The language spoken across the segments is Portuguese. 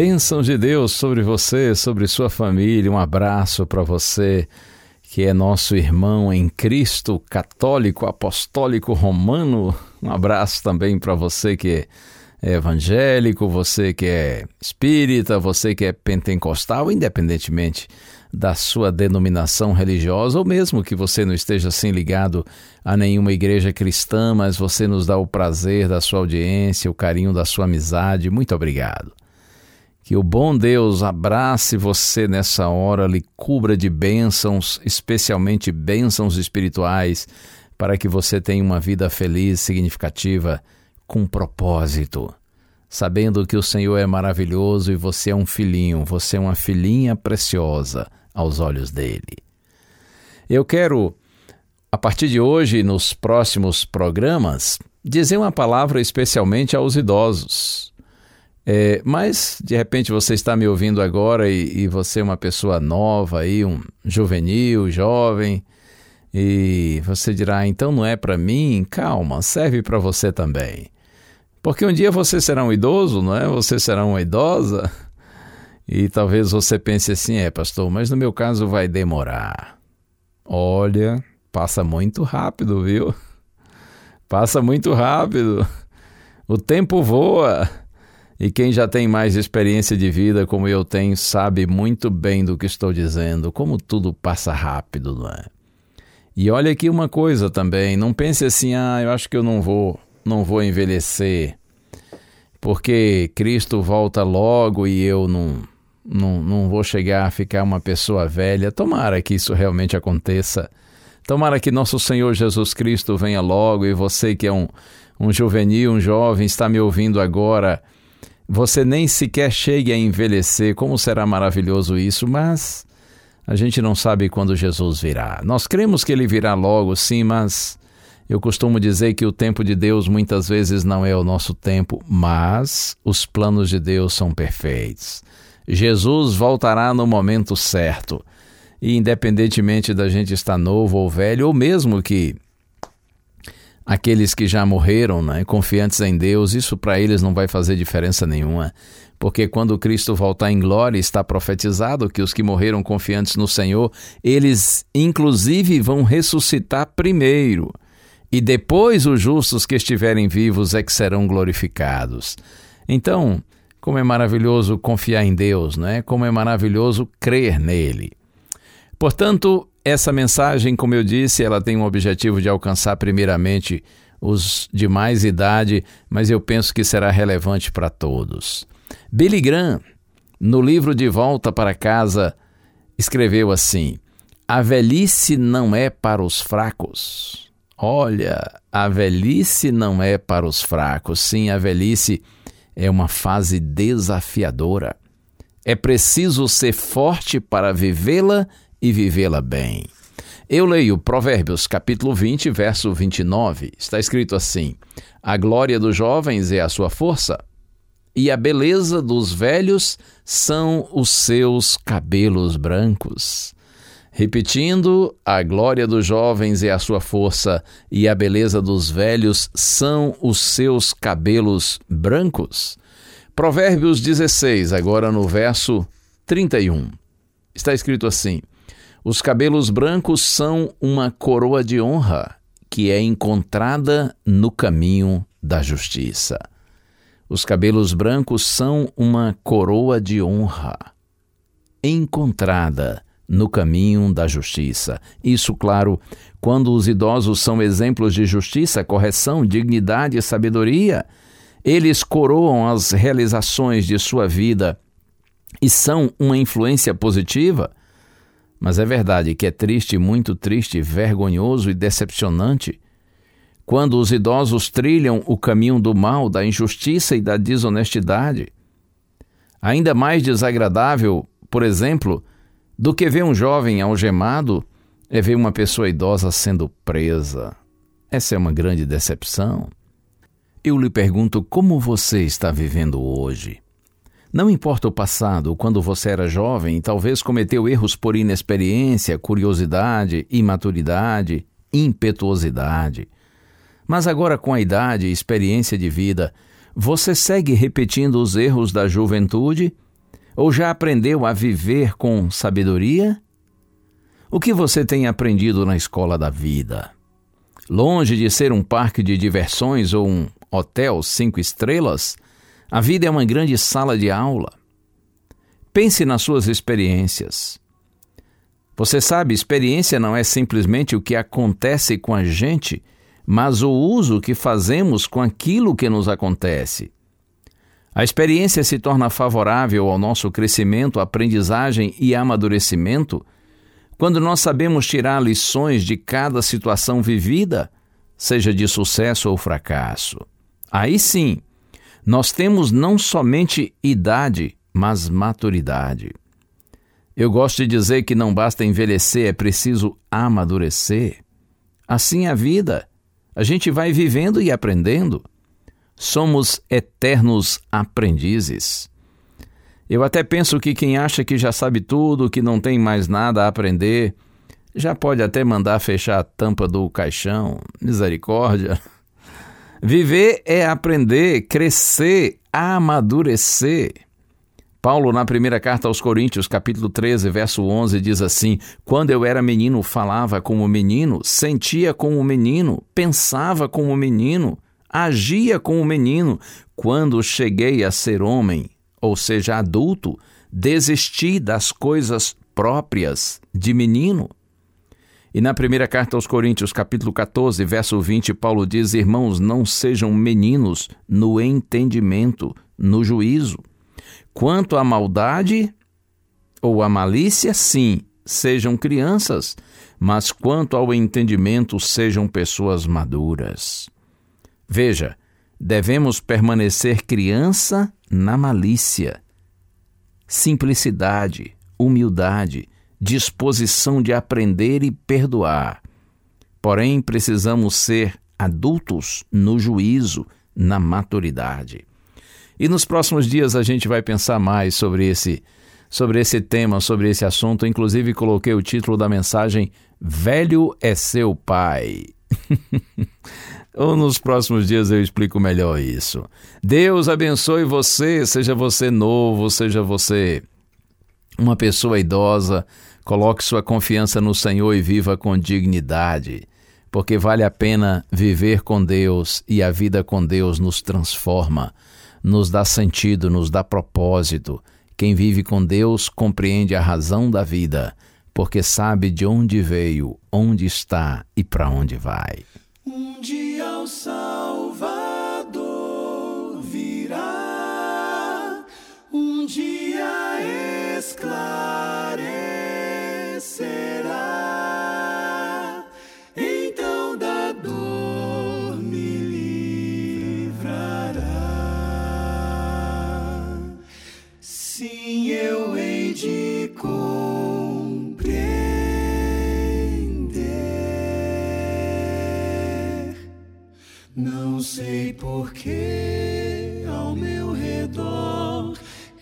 Bênção de Deus sobre você, sobre sua família. Um abraço para você que é nosso irmão em Cristo, católico, apostólico, romano. Um abraço também para você que é evangélico, você que é espírita, você que é pentecostal, independentemente da sua denominação religiosa, ou mesmo que você não esteja assim ligado a nenhuma igreja cristã, mas você nos dá o prazer da sua audiência, o carinho da sua amizade. Muito obrigado. Que o bom Deus abrace você nessa hora, lhe cubra de bênçãos, especialmente bênçãos espirituais, para que você tenha uma vida feliz, significativa, com propósito. Sabendo que o Senhor é maravilhoso e você é um filhinho, você é uma filhinha preciosa aos olhos dele. Eu quero, a partir de hoje, nos próximos programas, dizer uma palavra especialmente aos idosos. É, mas de repente você está me ouvindo agora e, e, você é uma pessoa nova aí, um juvenil, jovem, e você dirá, então não é para mim? Calma, serve para você também. Porque um dia você será um idoso, não é? Você será uma idosa. E talvez você pense assim, é pastor, mas no meu caso vai demorar. Olha, passa muito rápido, viu? Passa muito rápido. O tempo voa. E quem já tem mais experiência de vida, como eu tenho, sabe muito bem do que estou dizendo, como tudo passa rápido, não é? E olha aqui uma coisa também, não pense assim, ah, eu acho que eu não vou, não vou envelhecer, porque Cristo volta logo e eu não, não, não vou chegar a ficar uma pessoa velha. Tomara que isso realmente aconteça. Tomara que nosso Senhor Jesus Cristo venha logo e você que é um, um juvenil, um jovem, está me ouvindo agora você nem sequer chegue a envelhecer, como será maravilhoso isso, mas a gente não sabe quando Jesus virá. Nós cremos que ele virá logo, sim, mas eu costumo dizer que o tempo de Deus muitas vezes não é o nosso tempo, mas os planos de Deus são perfeitos. Jesus voltará no momento certo. E independentemente da gente estar novo ou velho, ou mesmo que aqueles que já morreram, né, confiantes em Deus, isso para eles não vai fazer diferença nenhuma, porque quando Cristo voltar em glória, está profetizado que os que morreram confiantes no Senhor, eles inclusive vão ressuscitar primeiro, e depois os justos que estiverem vivos é que serão glorificados. Então, como é maravilhoso confiar em Deus, né? Como é maravilhoso crer nele. Portanto, essa mensagem, como eu disse, ela tem um objetivo de alcançar primeiramente os de mais idade, mas eu penso que será relevante para todos. Billy Graham, no livro De Volta para Casa, escreveu assim: A velhice não é para os fracos. Olha, a velhice não é para os fracos. Sim, a velhice é uma fase desafiadora. É preciso ser forte para vivê-la e vivê-la bem. Eu leio Provérbios capítulo 20, verso 29. Está escrito assim: A glória dos jovens é a sua força, e a beleza dos velhos são os seus cabelos brancos. Repetindo, a glória dos jovens é a sua força, e a beleza dos velhos são os seus cabelos brancos. Provérbios 16, agora no verso 31. Está escrito assim: Os cabelos brancos são uma coroa de honra que é encontrada no caminho da justiça. Os cabelos brancos são uma coroa de honra encontrada no caminho da justiça. Isso, claro, quando os idosos são exemplos de justiça, correção, dignidade e sabedoria. Eles coroam as realizações de sua vida e são uma influência positiva. Mas é verdade que é triste, muito triste, vergonhoso e decepcionante quando os idosos trilham o caminho do mal, da injustiça e da desonestidade. Ainda mais desagradável, por exemplo, do que ver um jovem algemado é ver uma pessoa idosa sendo presa. Essa é uma grande decepção. Eu lhe pergunto como você está vivendo hoje. Não importa o passado, quando você era jovem talvez cometeu erros por inexperiência, curiosidade, imaturidade, impetuosidade. Mas agora, com a idade e experiência de vida, você segue repetindo os erros da juventude ou já aprendeu a viver com sabedoria? O que você tem aprendido na escola da vida? Longe de ser um parque de diversões ou um hotel cinco estrelas, a vida é uma grande sala de aula. Pense nas suas experiências. Você sabe, experiência não é simplesmente o que acontece com a gente, mas o uso que fazemos com aquilo que nos acontece. A experiência se torna favorável ao nosso crescimento, aprendizagem e amadurecimento quando nós sabemos tirar lições de cada situação vivida, seja de sucesso ou fracasso. Aí sim, nós temos não somente idade, mas maturidade. Eu gosto de dizer que não basta envelhecer, é preciso amadurecer. Assim é a vida. A gente vai vivendo e aprendendo somos eternos aprendizes. Eu até penso que quem acha que já sabe tudo, que não tem mais nada a aprender, já pode até mandar fechar a tampa do caixão. Misericórdia. Viver é aprender, crescer, amadurecer. Paulo, na primeira carta aos Coríntios, capítulo 13, verso 11, diz assim: Quando eu era menino, falava como menino, sentia como menino, pensava como menino agia como menino. Quando cheguei a ser homem, ou seja, adulto, desisti das coisas próprias de menino. E na primeira carta aos Coríntios, capítulo 14, verso 20, Paulo diz: Irmãos, não sejam meninos no entendimento, no juízo. Quanto à maldade ou à malícia, sim, sejam crianças, mas quanto ao entendimento, sejam pessoas maduras. Veja, devemos permanecer criança na malícia, simplicidade, humildade, disposição de aprender e perdoar. Porém, precisamos ser adultos no juízo, na maturidade. E nos próximos dias a gente vai pensar mais sobre esse sobre esse tema, sobre esse assunto. Inclusive coloquei o título da mensagem Velho é seu pai. Ou nos próximos dias eu explico melhor isso. Deus abençoe você, seja você novo, seja você uma pessoa idosa. Coloque sua confiança no Senhor e viva com dignidade, porque vale a pena viver com Deus e a vida com Deus nos transforma, nos dá sentido, nos dá propósito. Quem vive com Deus compreende a razão da vida, porque sabe de onde veio, onde está e para onde vai. Um dia o Salvador virá, um dia esclarecerá,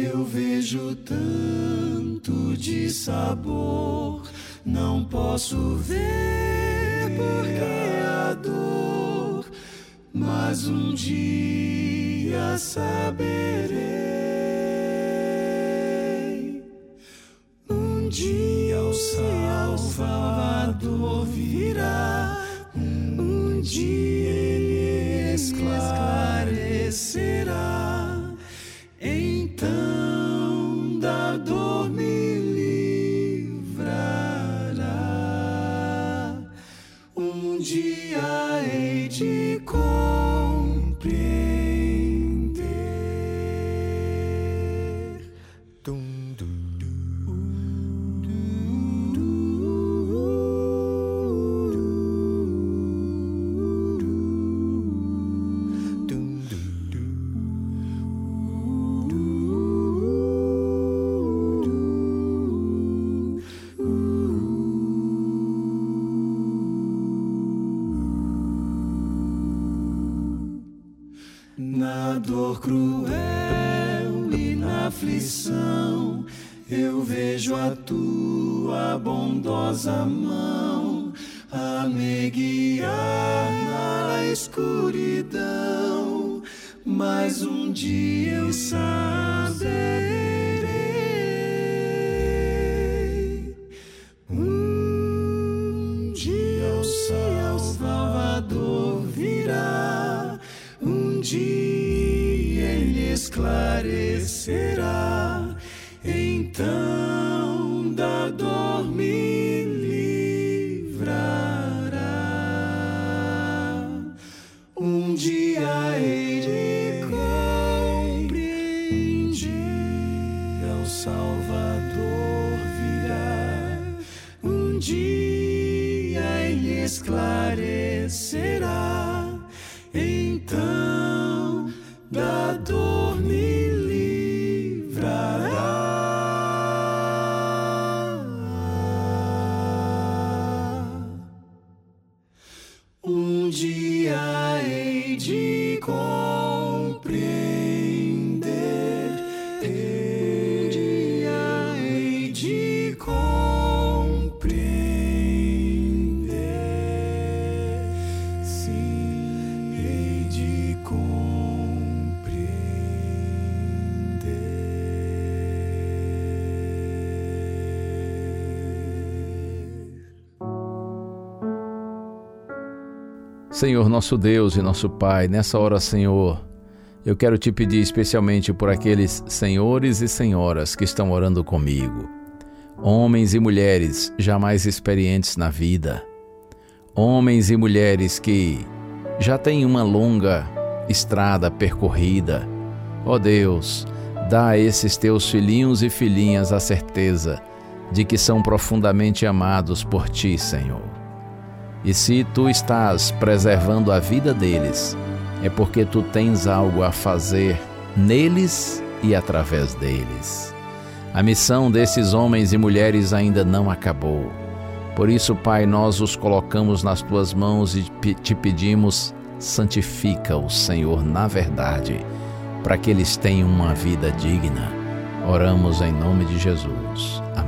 eu vejo tanto de sabor não posso ver porque a dor, mas um dia saberei. Um dia o Salvador virá, um dia aflição, eu vejo a tua bondosa mão a me guiar na escuridão. Mas um dia eu saberei. Esclarecerá. Então da dor me livrará. Um dia hei de compreender. O Salvador virá. Um dia ele esclarecerá. Então da dor Senhor nosso Deus e nosso Pai, nessa hora, Senhor, eu quero te pedir especialmente por aqueles senhores e senhoras que estão orando comigo, homens e mulheres jamais experientes na vida, homens e mulheres que já têm uma longa estrada percorrida. Ó Deus, dá a esses teus filhinhos e filhinhas a certeza de que são profundamente amados por ti, Senhor. E se tu estás preservando a vida deles, é porque tu tens algo a fazer neles e através deles. A missão desses homens e mulheres ainda não acabou. Por isso, Pai, nós os colocamos nas tuas mãos e te pedimos, santifica-os, Senhor, na verdade, para que eles tenham uma vida digna. Oramos em nome de Jesus. Amém.